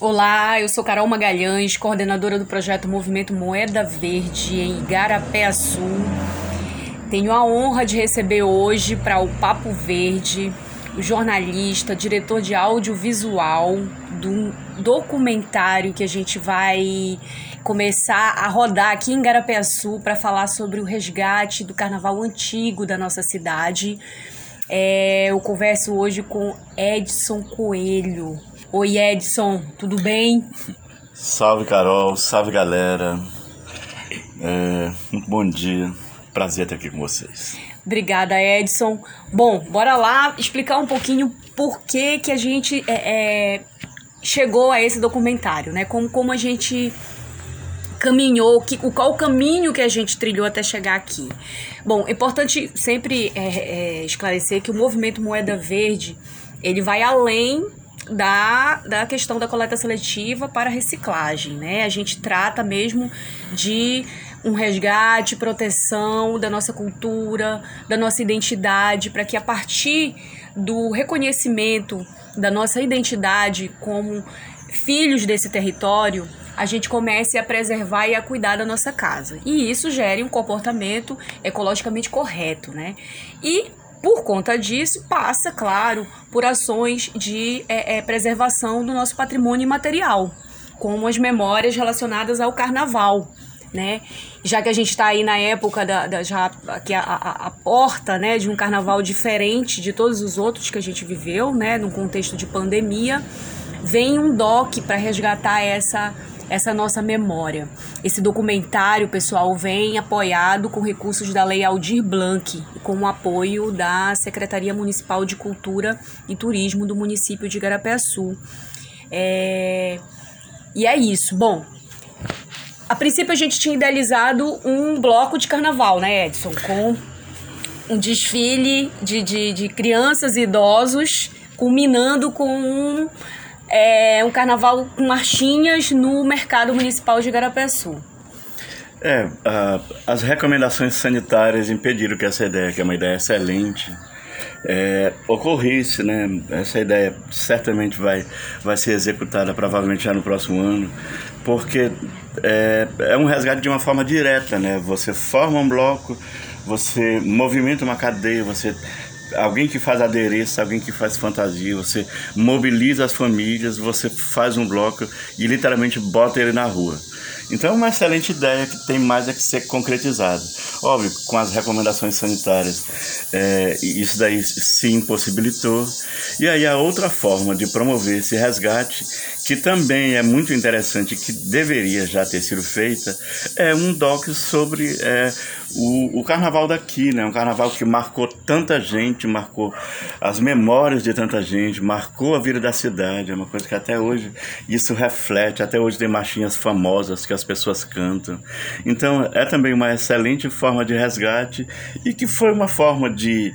Olá, eu sou Carol Magalhães, coordenadora do projeto Movimento Moeda Verde em Igarapé-Açu. Tenho a honra de receber hoje para o Papo Verde o jornalista, diretor de audiovisual do documentário que a gente vai começar a rodar aqui em Garapé-Açu para falar sobre o resgate do carnaval antigo da nossa cidade. É, eu converso hoje com Edson Coelho. Oi, Edson, tudo bem? Salve, Carol, salve, galera. É, bom dia, prazer estar aqui com vocês. Obrigada, Edson. Bom, bora lá explicar um pouquinho por que, que a gente é, é, chegou a esse documentário, né? Como, como a gente caminhou, que, o, qual o caminho que a gente trilhou até chegar aqui. Bom, é importante sempre é, é, esclarecer que o movimento Moeda Verde ele vai além da, da questão da coleta seletiva para reciclagem, né? A gente trata mesmo de um resgate, proteção da nossa cultura, da nossa identidade, para que a partir do reconhecimento da nossa identidade como filhos desse território, a gente comece a preservar e a cuidar da nossa casa. E isso gere um comportamento ecologicamente correto, né? E por conta disso, passa, claro, por ações de é, é, preservação do nosso patrimônio imaterial, como as memórias relacionadas ao carnaval. Né? Já que a gente está aí na época da, da já que a, a, a, porta, né, de um carnaval diferente de todos os outros que a gente viveu, né, num contexto de pandemia, vem um doc para resgatar essa essa nossa memória. Esse documentário, pessoal, vem apoiado com recursos da Lei Aldir Blanc, com o apoio da Secretaria Municipal de Cultura e Turismo do município de Garapé-Açu. É... E é isso. Bom, a princípio a gente tinha idealizado um bloco de carnaval, né, Edson? Com um desfile de, de, de crianças e idosos, culminando com um é, um carnaval com marchinhas no mercado municipal de Garapé-Sul. É, as recomendações sanitárias impediram que essa ideia, que é uma ideia excelente, é, ocorresse, né? Essa ideia certamente vai, vai ser executada provavelmente já no próximo ano, porque é, é um resgate de uma forma direta, né? Você forma um bloco, você movimenta uma cadeia, você alguém que faz adereço, alguém que faz fantasia, você mobiliza as famílias, você faz um bloco e literalmente bota ele na rua. Então é uma excelente ideia que tem mais a que ser concretizada. Óbvio, com as recomendações sanitárias, é, isso daí se impossibilitou. E aí a outra forma de promover esse resgate, que também é muito interessante, que deveria já ter sido feita, é um doc sobre é, o, o carnaval daqui, né? Um carnaval que marcou tanta gente, marcou as memórias de tanta gente, marcou a vida da cidade. É uma coisa que até hoje isso reflete, até hoje tem marchinhas famosas que as pessoas cantam. Então é também uma excelente forma de resgate e que foi uma forma de,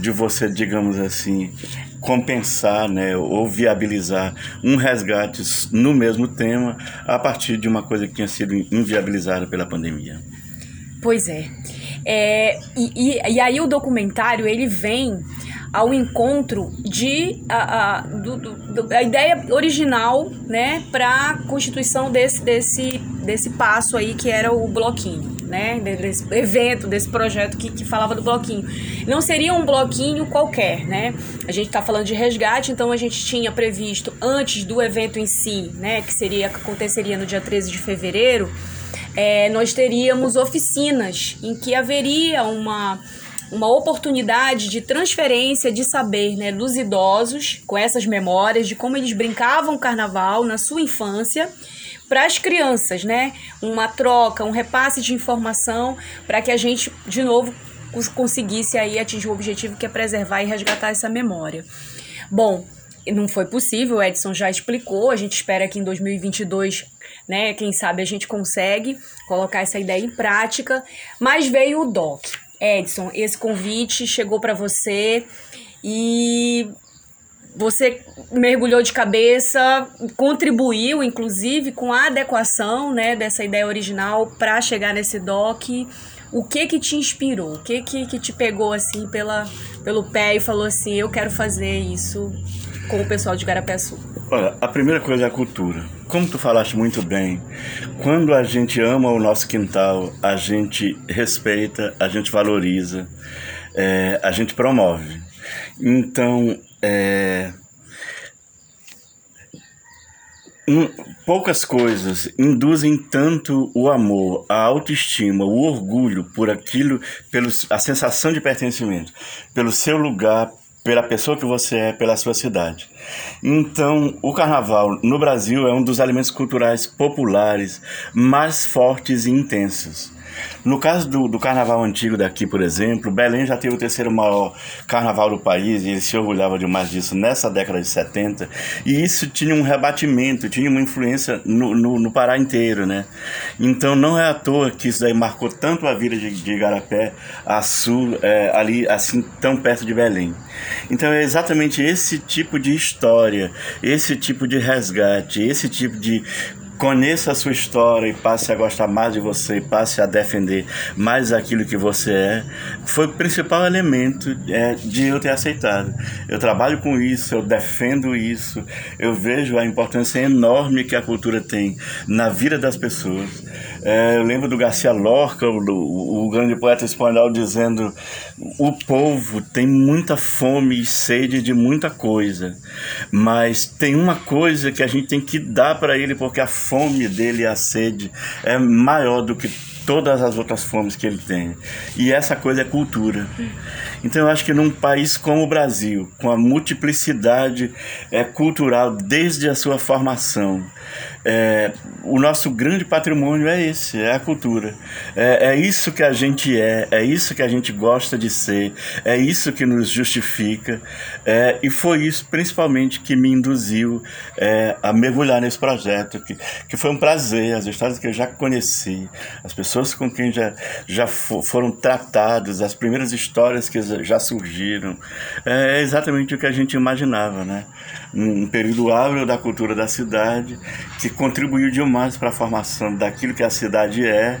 de você, digamos assim, compensar né, ou viabilizar um resgate no mesmo tema a partir de uma coisa que tinha sido inviabilizada pela pandemia. Pois é. é e, e, e, aí o documentário ele vem ao encontro de a, a, do, do, da ideia original, né, para a constituição desse, desse, desse passo aí que era o bloquinho, né, desse evento, desse projeto que, que falava do bloquinho. Não seria um bloquinho qualquer, né? A gente está falando de resgate, então a gente tinha previsto antes do evento em si, né, que seria que aconteceria no dia 13 de fevereiro é, nós teríamos oficinas em que haveria uma, uma oportunidade de transferência de saber né, dos idosos com essas memórias de como eles brincavam carnaval na sua infância para as crianças, né? Uma troca, um repasse de informação para que a gente, de novo, conseguisse aí atingir o objetivo que é preservar e resgatar essa memória. Bom, não foi possível, o Edson já explicou, a gente espera que em 2022, né, quem sabe a gente consegue colocar essa ideia em prática, mas veio o DOC. Edson, esse convite chegou para você e você mergulhou de cabeça, contribuiu inclusive com a adequação, né, dessa ideia original para chegar nesse DOC. O que que te inspirou? O que que, que te pegou assim pela, pelo pé e falou assim, eu quero fazer isso com o pessoal de Garapé Sul? Olha, a primeira coisa é a cultura. Como tu falaste muito bem, quando a gente ama o nosso quintal, a gente respeita, a gente valoriza, é, a gente promove. Então, é, poucas coisas induzem tanto o amor, a autoestima, o orgulho por aquilo, pelo, a sensação de pertencimento, pelo seu lugar, pela pessoa que você é, pela sua cidade. Então, o carnaval no Brasil é um dos elementos culturais populares mais fortes e intensos. No caso do, do carnaval antigo daqui, por exemplo, Belém já teve o terceiro maior carnaval do país e ele se orgulhava demais disso nessa década de 70. E isso tinha um rebatimento, tinha uma influência no, no, no Pará inteiro, né? Então não é à toa que isso daí marcou tanto a vida de, de Igarapé, a sul, é, ali assim, tão perto de Belém. Então é exatamente esse tipo de história, esse tipo de resgate, esse tipo de Conheça a sua história e passe a gostar mais de você, passe a defender mais aquilo que você é, foi o principal elemento é, de eu ter aceitado. Eu trabalho com isso, eu defendo isso, eu vejo a importância enorme que a cultura tem na vida das pessoas. É, eu lembro do Garcia Lorca, o, o grande poeta espanhol, dizendo: o povo tem muita fome e sede de muita coisa, mas tem uma coisa que a gente tem que dar para ele, porque a fome dele e a sede é maior do que todas as outras fomes que ele tem. E essa coisa é cultura. Então eu acho que num país como o Brasil, com a multiplicidade é, cultural desde a sua formação, é, o nosso grande patrimônio é esse, é a cultura. É, é isso que a gente é, é isso que a gente gosta de ser, é isso que nos justifica. É, e foi isso, principalmente, que me induziu é, a mergulhar nesse projeto, que, que foi um prazer. As histórias que eu já conheci, as pessoas com quem já, já foram tratados, as primeiras histórias que já surgiram, é exatamente o que a gente imaginava, né? Um período áureo da cultura da cidade que contribuiu demais para a formação daquilo que a cidade é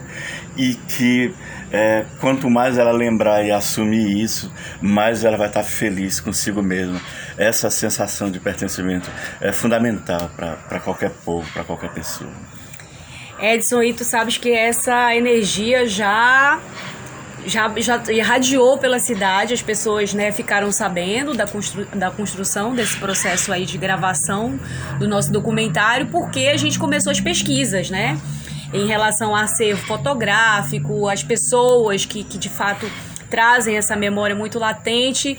e que é, quanto mais ela lembrar e assumir isso, mais ela vai estar feliz consigo mesma. Essa sensação de pertencimento é fundamental para qualquer povo, para qualquer pessoa. Edson, e tu sabes que essa energia já já, já irradiou pela cidade, as pessoas né, ficaram sabendo da, constru, da construção desse processo aí de gravação do nosso documentário, porque a gente começou as pesquisas, né? Em relação ao acervo fotográfico, as pessoas que, que de fato trazem essa memória muito latente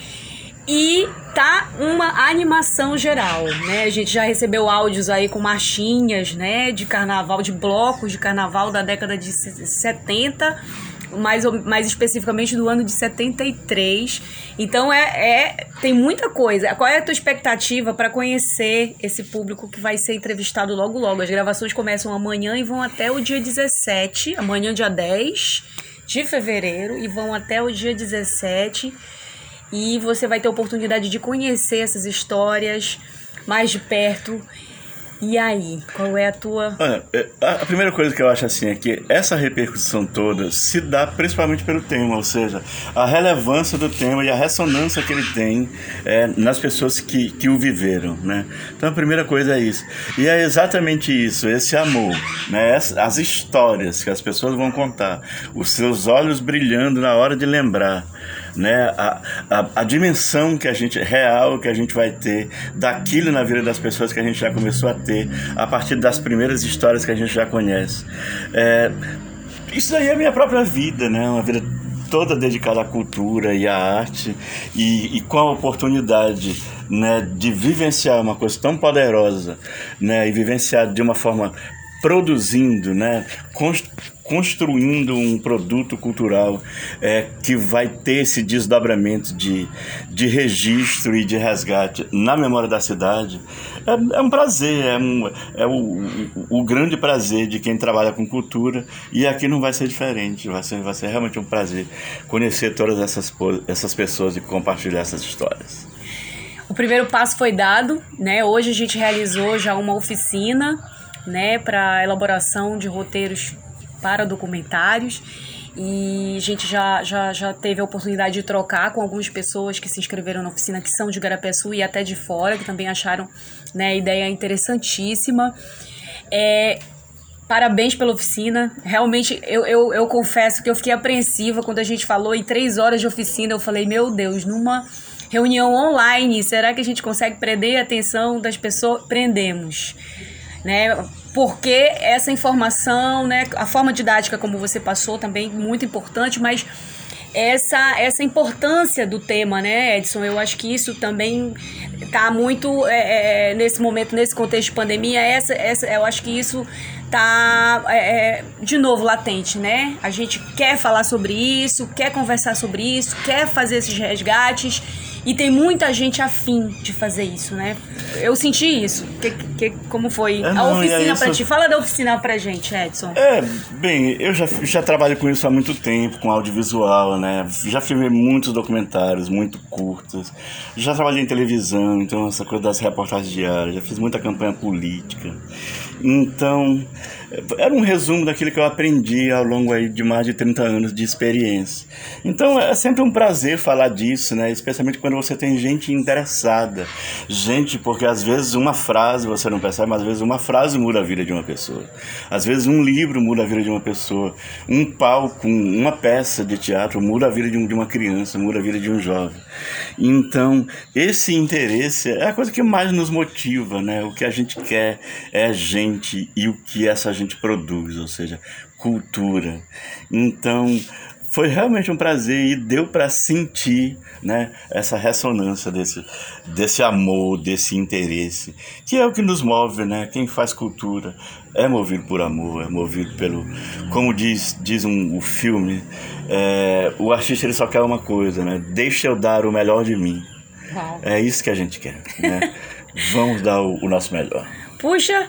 e tá uma animação geral, né? A gente já recebeu áudios aí com marchinhas, né, de carnaval, de blocos de carnaval da década de 70 mais, mais especificamente do ano de 73. Então é, é tem muita coisa. Qual é a tua expectativa para conhecer esse público que vai ser entrevistado logo logo? As gravações começam amanhã e vão até o dia 17, amanhã dia 10 de fevereiro e vão até o dia 17. E você vai ter a oportunidade de conhecer essas histórias mais de perto e aí, qual é a tua. Olha, é, a primeira coisa que eu acho assim é que essa repercussão toda se dá principalmente pelo tema, ou seja, a relevância do tema e a ressonância que ele tem é, nas pessoas que, que o viveram, né? Então a primeira coisa é isso. E é exatamente isso, esse amor, né? As histórias que as pessoas vão contar, os seus olhos brilhando na hora de lembrar né? A, a, a, dimensão que a gente real que a gente vai ter daquilo na vida das pessoas que a gente já começou a ter a partir das primeiras histórias que a gente já conhece. É, isso aí é a minha própria vida, né? Uma vida toda dedicada à cultura e à arte e, e, com a oportunidade né, de vivenciar uma coisa tão poderosa né, e vivenciar de uma forma produzindo, né, construindo um produto cultural é, que vai ter esse desdobramento de, de registro e de resgate na memória da cidade, é, é um prazer, é, um, é o, o, o, grande prazer de quem trabalha com cultura e aqui não vai ser diferente, vai ser, vai ser realmente um prazer conhecer todas essas, essas pessoas e compartilhar essas histórias. O primeiro passo foi dado, né? Hoje a gente realizou já uma oficina, né, para elaboração de roteiros para documentários. E a gente já, já, já teve a oportunidade de trocar com algumas pessoas que se inscreveram na oficina, que são de Garapeçu e até de fora, que também acharam né, a ideia interessantíssima. É, Parabéns pela oficina. Realmente, eu, eu, eu confesso que eu fiquei apreensiva quando a gente falou em três horas de oficina. Eu falei, meu Deus, numa reunião online, será que a gente consegue prender a atenção das pessoas? Prendemos. Né? Porque essa informação, né, a forma didática como você passou também muito importante, mas essa, essa importância do tema, né, Edson? Eu acho que isso também está muito é, é, nesse momento, nesse contexto de pandemia. Essa, essa, eu acho que isso tá é, é, de novo latente, né? A gente quer falar sobre isso, quer conversar sobre isso, quer fazer esses resgates e tem muita gente afim de fazer isso, né? Eu senti isso. Que, que, como foi é, a oficina pra ti? Fala da oficina pra gente, Edson. É, bem, eu já, já trabalho com isso há muito tempo, com audiovisual, né? Já filmei muitos documentários, muito curtos. Já trabalhei em televisão, então essa coisa das reportagens diárias. Já fiz muita campanha política. Então, era um resumo daquilo que eu aprendi ao longo aí de mais de 30 anos de experiência. Então, é sempre um prazer falar disso, né? Especialmente quando você tem gente interessada. Gente, porque às vezes uma frase você não percebe, mas às vezes uma frase muda a vida de uma pessoa. Às vezes um livro muda a vida de uma pessoa. Um palco, uma peça de teatro muda a vida de uma criança, muda a vida de um jovem. Então, esse interesse é a coisa que mais nos motiva, né? O que a gente quer é a gente e o que essa gente produz, ou seja, cultura. Então, foi realmente um prazer e deu para sentir né, essa ressonância desse, desse amor, desse interesse, que é o que nos move, né? Quem faz cultura é movido por amor, é movido pelo. Como diz, diz um, o filme, é, o artista ele só quer uma coisa, né? Deixa eu dar o melhor de mim. É isso que a gente quer, né? Vamos dar o, o nosso melhor. Puxa,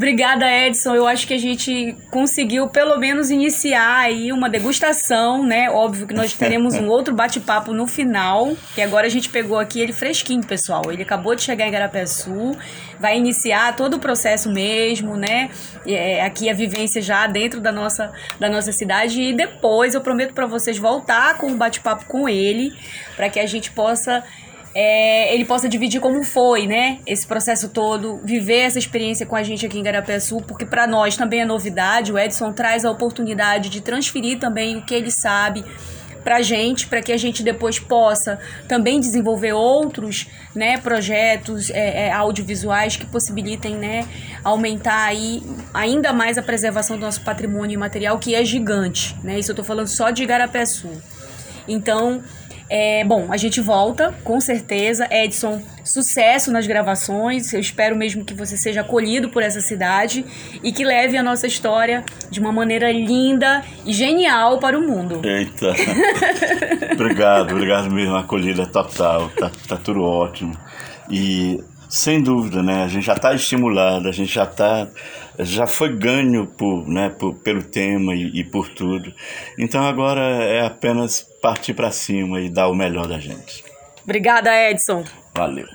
Obrigada, Edson. Eu acho que a gente conseguiu pelo menos iniciar aí uma degustação, né? Óbvio que nós teremos um outro bate-papo no final. E agora a gente pegou aqui ele fresquinho, pessoal. Ele acabou de chegar em Sul, vai iniciar todo o processo mesmo, né? É, aqui a vivência já dentro da nossa, da nossa cidade. E depois eu prometo para vocês voltar com um bate-papo com ele, para que a gente possa é, ele possa dividir como foi, né? Esse processo todo, viver essa experiência com a gente aqui em Garapeçu, porque para nós também é novidade. O Edson traz a oportunidade de transferir também o que ele sabe para gente, para que a gente depois possa também desenvolver outros né, projetos é, é, audiovisuais que possibilitem né, aumentar aí ainda mais a preservação do nosso patrimônio imaterial, que é gigante. Né? Isso eu estou falando só de Igarapé-Sul. Então, é, bom, a gente volta, com certeza. Edson, sucesso nas gravações. Eu espero mesmo que você seja acolhido por essa cidade e que leve a nossa história de uma maneira linda e genial para o mundo. Eita! obrigado, obrigado mesmo. Acolhida total, tá, tá tudo ótimo. E sem dúvida, né? A gente já está estimulado, a gente já está já foi ganho por, né, por, pelo tema e, e por tudo. Então agora é apenas partir para cima e dar o melhor da gente. Obrigada, Edson. Valeu.